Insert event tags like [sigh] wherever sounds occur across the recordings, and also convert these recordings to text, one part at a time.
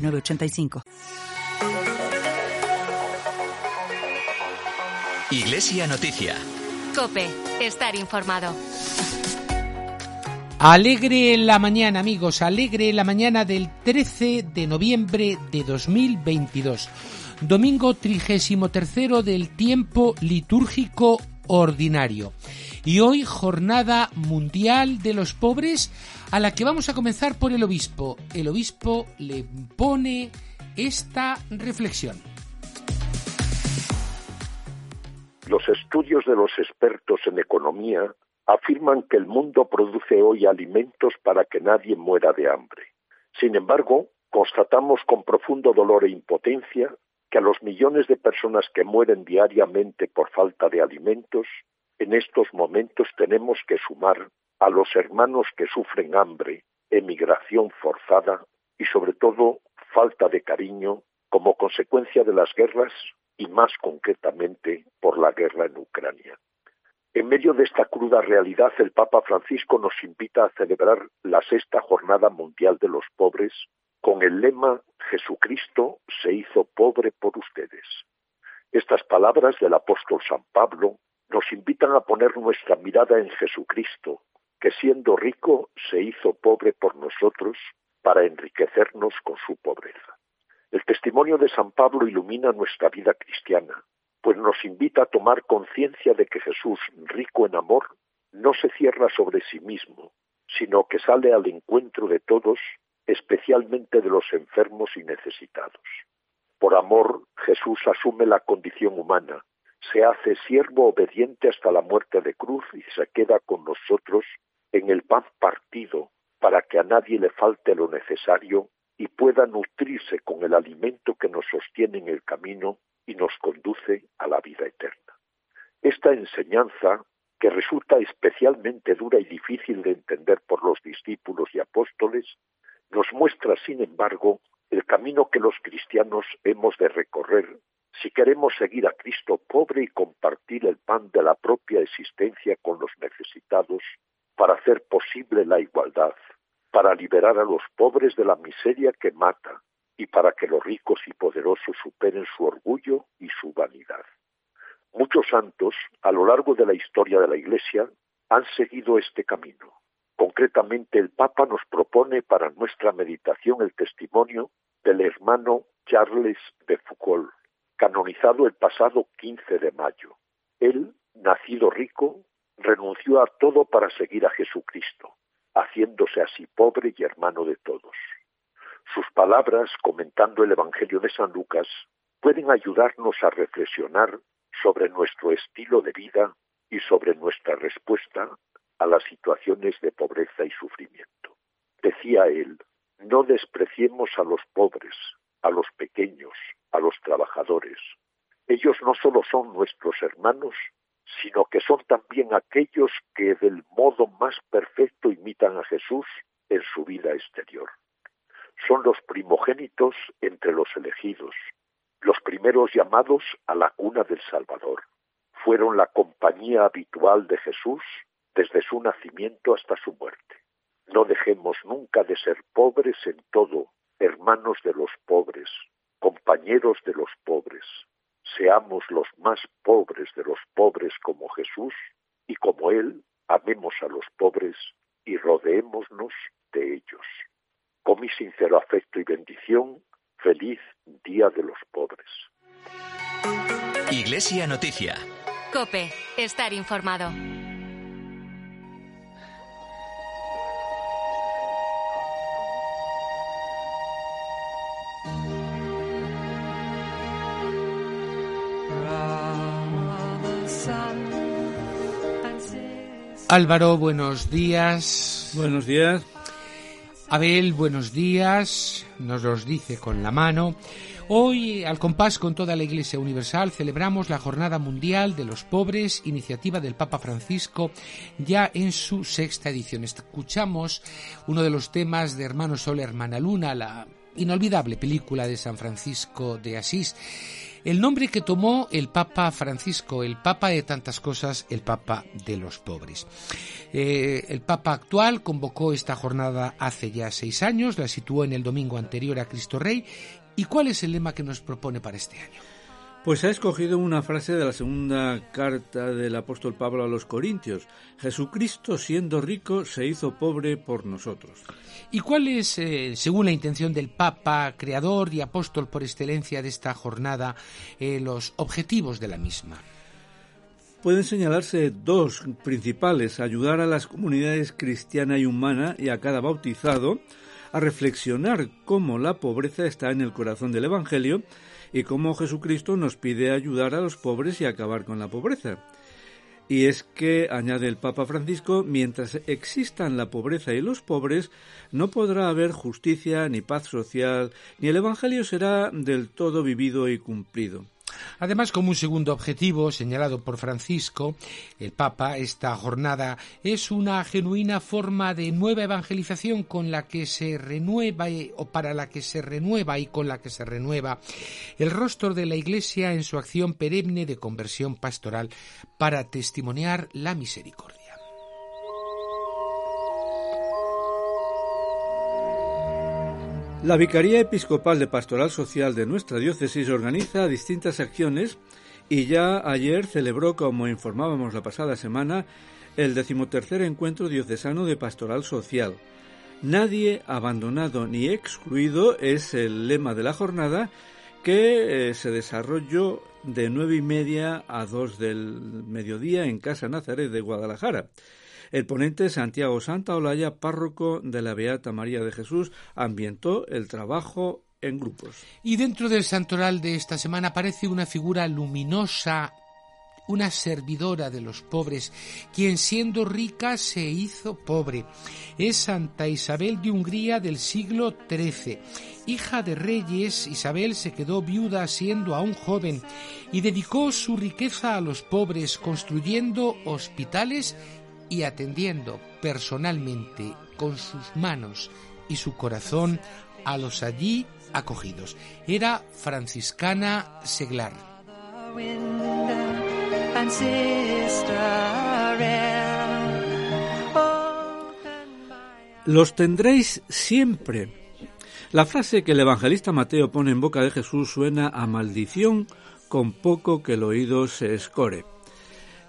906985. Iglesia Noticia. Cope, estar informado. Alegre la mañana, amigos, alegre la mañana del 13 de noviembre de 2022. Domingo 33 del tiempo litúrgico ordinario. Y hoy jornada mundial de los pobres a la que vamos a comenzar por el obispo. El obispo le pone esta reflexión. Los estudios de los expertos en economía afirman que el mundo produce hoy alimentos para que nadie muera de hambre. Sin embargo, constatamos con profundo dolor e impotencia que a los millones de personas que mueren diariamente por falta de alimentos, en estos momentos tenemos que sumar a los hermanos que sufren hambre, emigración forzada y sobre todo falta de cariño como consecuencia de las guerras y más concretamente por la guerra en Ucrania. En medio de esta cruda realidad, el Papa Francisco nos invita a celebrar la sexta Jornada Mundial de los Pobres con el lema Jesucristo se hizo pobre por ustedes. Estas palabras del apóstol San Pablo nos invitan a poner nuestra mirada en Jesucristo, que siendo rico se hizo pobre por nosotros para enriquecernos con su pobreza. El testimonio de San Pablo ilumina nuestra vida cristiana, pues nos invita a tomar conciencia de que Jesús, rico en amor, no se cierra sobre sí mismo, sino que sale al encuentro de todos, especialmente de los enfermos y necesitados. Por amor, Jesús asume la condición humana, se hace siervo obediente hasta la muerte de cruz y se queda con nosotros en el pan partido para que a nadie le falte lo necesario y pueda nutrirse con el alimento que nos sostiene en el camino y nos conduce a la vida eterna. Esta enseñanza, que resulta especialmente dura y difícil de entender por los discípulos y apóstoles, nos muestra, sin embargo, el camino que los cristianos hemos de recorrer si queremos seguir a Cristo pobre y compartir el pan de la propia existencia con los necesitados para hacer posible la igualdad, para liberar a los pobres de la miseria que mata y para que los ricos y poderosos superen su orgullo y su vanidad. Muchos santos, a lo largo de la historia de la Iglesia, han seguido este camino. Concretamente, el Papa nos propone para nuestra meditación el testimonio del hermano Charles de Foucault, canonizado el pasado 15 de mayo. Él, nacido rico, renunció a todo para seguir a Jesucristo, haciéndose así pobre y hermano de todos. Sus palabras, comentando el Evangelio de San Lucas, pueden ayudarnos a reflexionar sobre nuestro estilo de vida y sobre nuestra respuesta a las situaciones de pobreza y sufrimiento. Decía él, no despreciemos a los pobres, a los pequeños, a los trabajadores. Ellos no solo son nuestros hermanos, sino que son también aquellos que del modo más perfecto imitan a Jesús en su vida exterior. Son los primogénitos entre los elegidos, los primeros llamados a la cuna del Salvador. Fueron la compañía habitual de Jesús desde su nacimiento hasta su muerte. No dejemos nunca de ser pobres en todo, hermanos de los pobres, compañeros de los pobres. Seamos los más pobres de los pobres como Jesús y como Él amemos a los pobres y rodeémonos de ellos. Con mi sincero afecto y bendición, feliz Día de los Pobres. Iglesia Noticia. Cope, estar informado. Álvaro, buenos días. Buenos días. Abel, buenos días, nos los dice con la mano. Hoy, al compás con toda la Iglesia Universal, celebramos la Jornada Mundial de los Pobres, iniciativa del Papa Francisco, ya en su sexta edición. Escuchamos uno de los temas de Hermano Sol, Hermana Luna, la inolvidable película de San Francisco de Asís. El nombre que tomó el Papa Francisco, el Papa de tantas cosas, el Papa de los pobres. Eh, el Papa actual convocó esta jornada hace ya seis años, la situó en el domingo anterior a Cristo Rey. ¿Y cuál es el lema que nos propone para este año? Pues ha escogido una frase de la segunda carta del apóstol Pablo a los Corintios. Jesucristo, siendo rico, se hizo pobre por nosotros. ¿Y cuál es, eh, según la intención del Papa, creador y apóstol por excelencia de esta jornada, eh, los objetivos de la misma? Pueden señalarse dos principales, ayudar a las comunidades cristiana y humana y a cada bautizado a reflexionar cómo la pobreza está en el corazón del Evangelio y cómo Jesucristo nos pide ayudar a los pobres y acabar con la pobreza. Y es que, añade el Papa Francisco, mientras existan la pobreza y los pobres, no podrá haber justicia ni paz social, ni el Evangelio será del todo vivido y cumplido. Además, como un segundo objetivo señalado por Francisco, el Papa, esta jornada es una genuina forma de nueva evangelización con la que se renueva o para la que se renueva y con la que se renueva el rostro de la Iglesia en su acción perenne de conversión pastoral para testimoniar la misericordia. La Vicaría Episcopal de Pastoral Social de nuestra diócesis organiza distintas acciones y ya ayer celebró, como informábamos la pasada semana, el decimotercer encuentro diocesano de Pastoral Social. Nadie abandonado ni excluido es el lema de la jornada que eh, se desarrolló de nueve y media a dos del mediodía en Casa Nazaret de Guadalajara. El ponente Santiago Santa Olaya, párroco de la Beata María de Jesús, ambientó el trabajo en grupos. Y dentro del santoral de esta semana aparece una figura luminosa, una servidora de los pobres, quien siendo rica se hizo pobre. Es Santa Isabel de Hungría del siglo XIII. Hija de reyes, Isabel se quedó viuda siendo aún joven y dedicó su riqueza a los pobres, construyendo hospitales y atendiendo personalmente con sus manos y su corazón a los allí acogidos. Era franciscana seglar. Los tendréis siempre. La frase que el evangelista Mateo pone en boca de Jesús suena a maldición con poco que el oído se escore.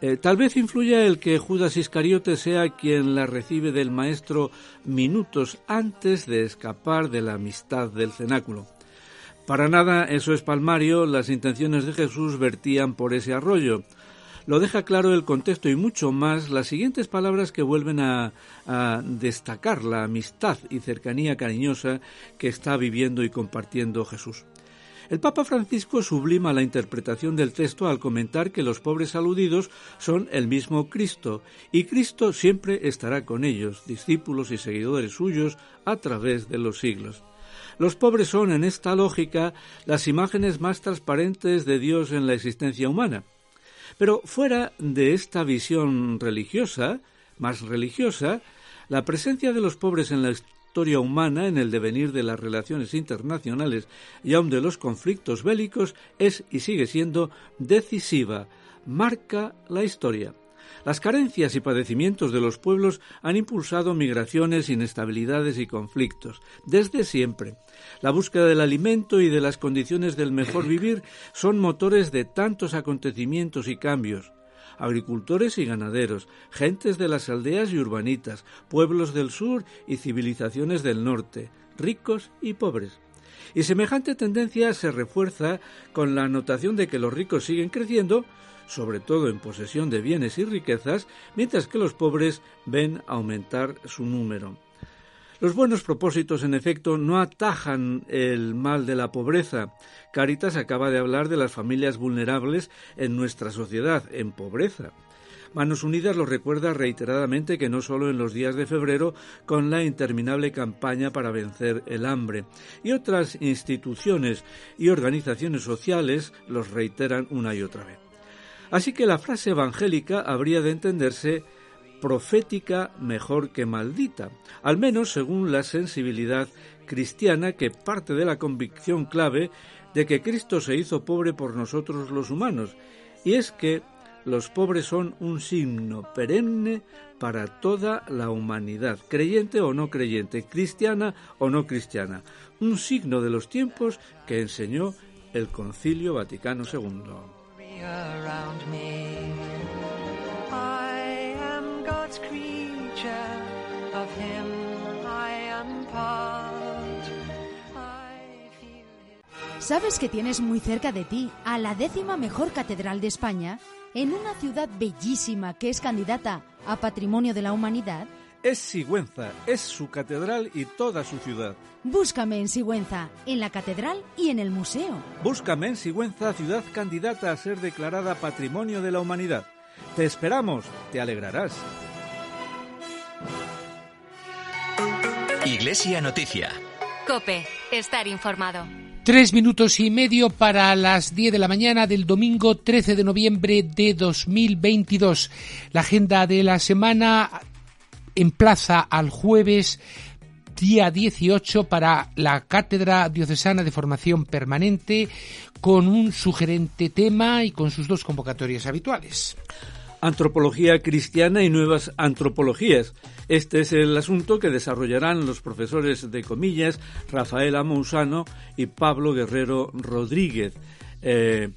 Eh, tal vez influya el que Judas Iscariote sea quien la recibe del Maestro minutos antes de escapar de la amistad del cenáculo. Para nada eso es palmario, las intenciones de Jesús vertían por ese arroyo. Lo deja claro el contexto y mucho más las siguientes palabras que vuelven a destacar la amistad y cercanía cariñosa que está viviendo y compartiendo Jesús. El Papa Francisco sublima la interpretación del texto al comentar que los pobres aludidos son el mismo Cristo, y Cristo siempre estará con ellos, discípulos y seguidores suyos, a través de los siglos. Los pobres son, en esta lógica, las imágenes más transparentes de Dios en la existencia humana. Pero fuera de esta visión religiosa, más religiosa, la presencia de los pobres en la historia humana en el devenir de las relaciones internacionales y aun de los conflictos bélicos es y sigue siendo decisiva, marca la historia. Las carencias y padecimientos de los pueblos han impulsado migraciones, inestabilidades y conflictos, desde siempre. La búsqueda del alimento y de las condiciones del mejor [clears throat] vivir son motores de tantos acontecimientos y cambios agricultores y ganaderos, gentes de las aldeas y urbanitas, pueblos del sur y civilizaciones del norte, ricos y pobres. Y semejante tendencia se refuerza con la anotación de que los ricos siguen creciendo, sobre todo en posesión de bienes y riquezas, mientras que los pobres ven aumentar su número. Los buenos propósitos, en efecto, no atajan el mal de la pobreza. Caritas acaba de hablar de las familias vulnerables en nuestra sociedad, en pobreza. Manos Unidas lo recuerda reiteradamente que no solo en los días de febrero con la interminable campaña para vencer el hambre, y otras instituciones y organizaciones sociales los reiteran una y otra vez. Así que la frase evangélica habría de entenderse profética mejor que maldita, al menos según la sensibilidad cristiana que parte de la convicción clave de que Cristo se hizo pobre por nosotros los humanos, y es que los pobres son un signo perenne para toda la humanidad, creyente o no creyente, cristiana o no cristiana, un signo de los tiempos que enseñó el Concilio Vaticano II. ¿Sabes que tienes muy cerca de ti a la décima mejor catedral de España? En una ciudad bellísima que es candidata a Patrimonio de la Humanidad. Es Sigüenza, es su catedral y toda su ciudad. Búscame en Sigüenza, en la catedral y en el museo. Búscame en Sigüenza, ciudad candidata a ser declarada Patrimonio de la Humanidad. Te esperamos, te alegrarás. Iglesia Noticia. Cope, estar informado. Tres minutos y medio para las diez de la mañana del domingo 13 de noviembre de 2022. La agenda de la semana emplaza al jueves día 18 para la Cátedra Diocesana de Formación Permanente con un sugerente tema y con sus dos convocatorias habituales antropología cristiana y nuevas antropologías. Este es el asunto que desarrollarán los profesores de comillas Rafael Amousano y Pablo Guerrero Rodríguez. Eh,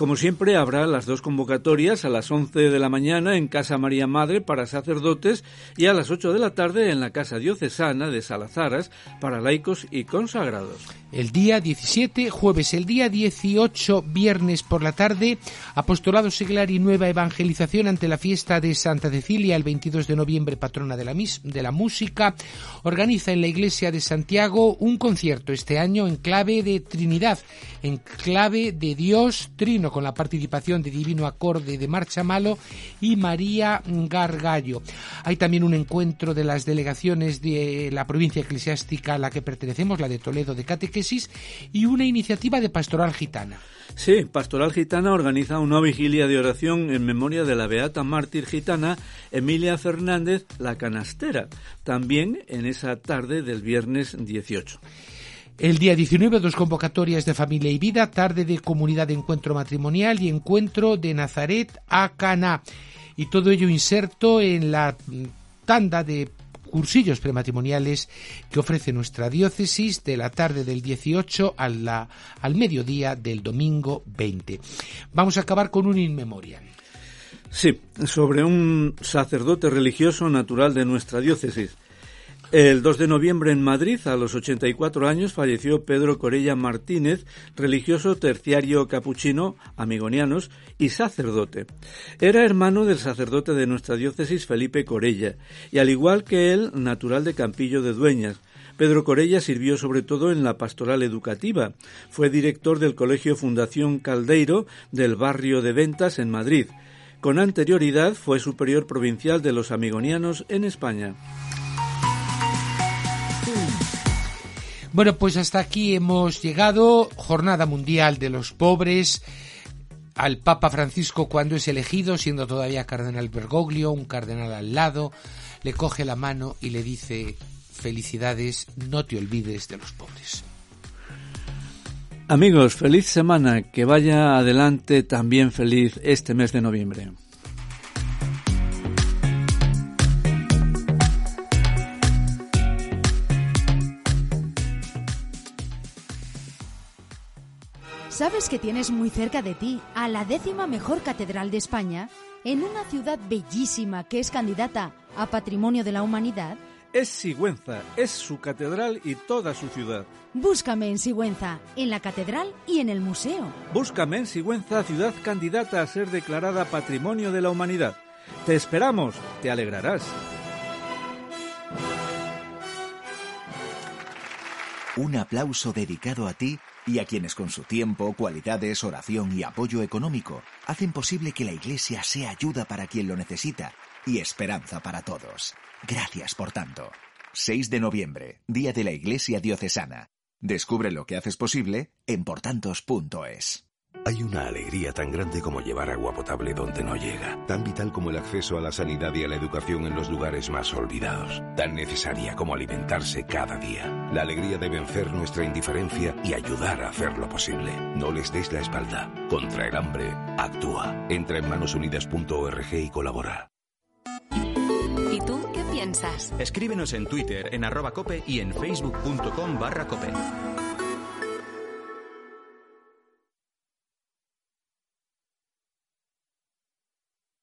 como siempre, habrá las dos convocatorias a las 11 de la mañana en Casa María Madre para sacerdotes y a las 8 de la tarde en la Casa Diocesana de Salazaras para laicos y consagrados. El día 17, jueves, el día 18, viernes por la tarde, Apostolado Seglar y Nueva Evangelización ante la fiesta de Santa Cecilia, el 22 de noviembre, patrona de la, de la música, organiza en la Iglesia de Santiago un concierto este año en clave de Trinidad, en clave de Dios Trino, con la participación de Divino Acorde de Marcha Malo y María Gargallo. Hay también un encuentro de las delegaciones de la provincia eclesiástica a la que pertenecemos, la de Toledo de Catequesis, y una iniciativa de Pastoral Gitana. Sí, Pastoral Gitana organiza una vigilia de oración en memoria de la beata mártir gitana Emilia Fernández la Canastera, también en esa tarde del viernes 18. El día 19, dos convocatorias de familia y vida, tarde de comunidad de encuentro matrimonial y encuentro de Nazaret a Cana. Y todo ello inserto en la tanda de cursillos prematrimoniales que ofrece nuestra diócesis de la tarde del 18 al mediodía del domingo 20. Vamos a acabar con un inmemorial. Sí, sobre un sacerdote religioso natural de nuestra diócesis. El 2 de noviembre en Madrid, a los 84 años, falleció Pedro Corella Martínez, religioso terciario capuchino, amigonianos y sacerdote. Era hermano del sacerdote de nuestra diócesis Felipe Corella, y al igual que él, natural de Campillo de Dueñas. Pedro Corella sirvió sobre todo en la pastoral educativa. Fue director del Colegio Fundación Caldeiro del barrio de Ventas en Madrid. Con anterioridad fue superior provincial de los amigonianos en España. Bueno, pues hasta aquí hemos llegado. Jornada Mundial de los Pobres. Al Papa Francisco cuando es elegido, siendo todavía cardenal Bergoglio, un cardenal al lado, le coge la mano y le dice, felicidades, no te olvides de los pobres. Amigos, feliz semana, que vaya adelante también feliz este mes de noviembre. ¿Sabes que tienes muy cerca de ti a la décima mejor catedral de España? En una ciudad bellísima que es candidata a Patrimonio de la Humanidad. Es Sigüenza, es su catedral y toda su ciudad. Búscame en Sigüenza, en la catedral y en el museo. Búscame en Sigüenza, ciudad candidata a ser declarada Patrimonio de la Humanidad. Te esperamos, te alegrarás. Un aplauso dedicado a ti y a quienes con su tiempo, cualidades, oración y apoyo económico hacen posible que la Iglesia sea ayuda para quien lo necesita y esperanza para todos. Gracias por tanto. 6 de noviembre, Día de la Iglesia Diocesana. Descubre lo que haces posible en portantos.es. Hay una alegría tan grande como llevar agua potable donde no llega, tan vital como el acceso a la sanidad y a la educación en los lugares más olvidados, tan necesaria como alimentarse cada día. La alegría de vencer nuestra indiferencia y ayudar a hacerlo posible. No les des la espalda. Contra el hambre, actúa. Entra en manosunidas.org y colabora. ¿Y tú qué piensas? Escríbenos en Twitter en arroba cope y en facebook.com barra cope.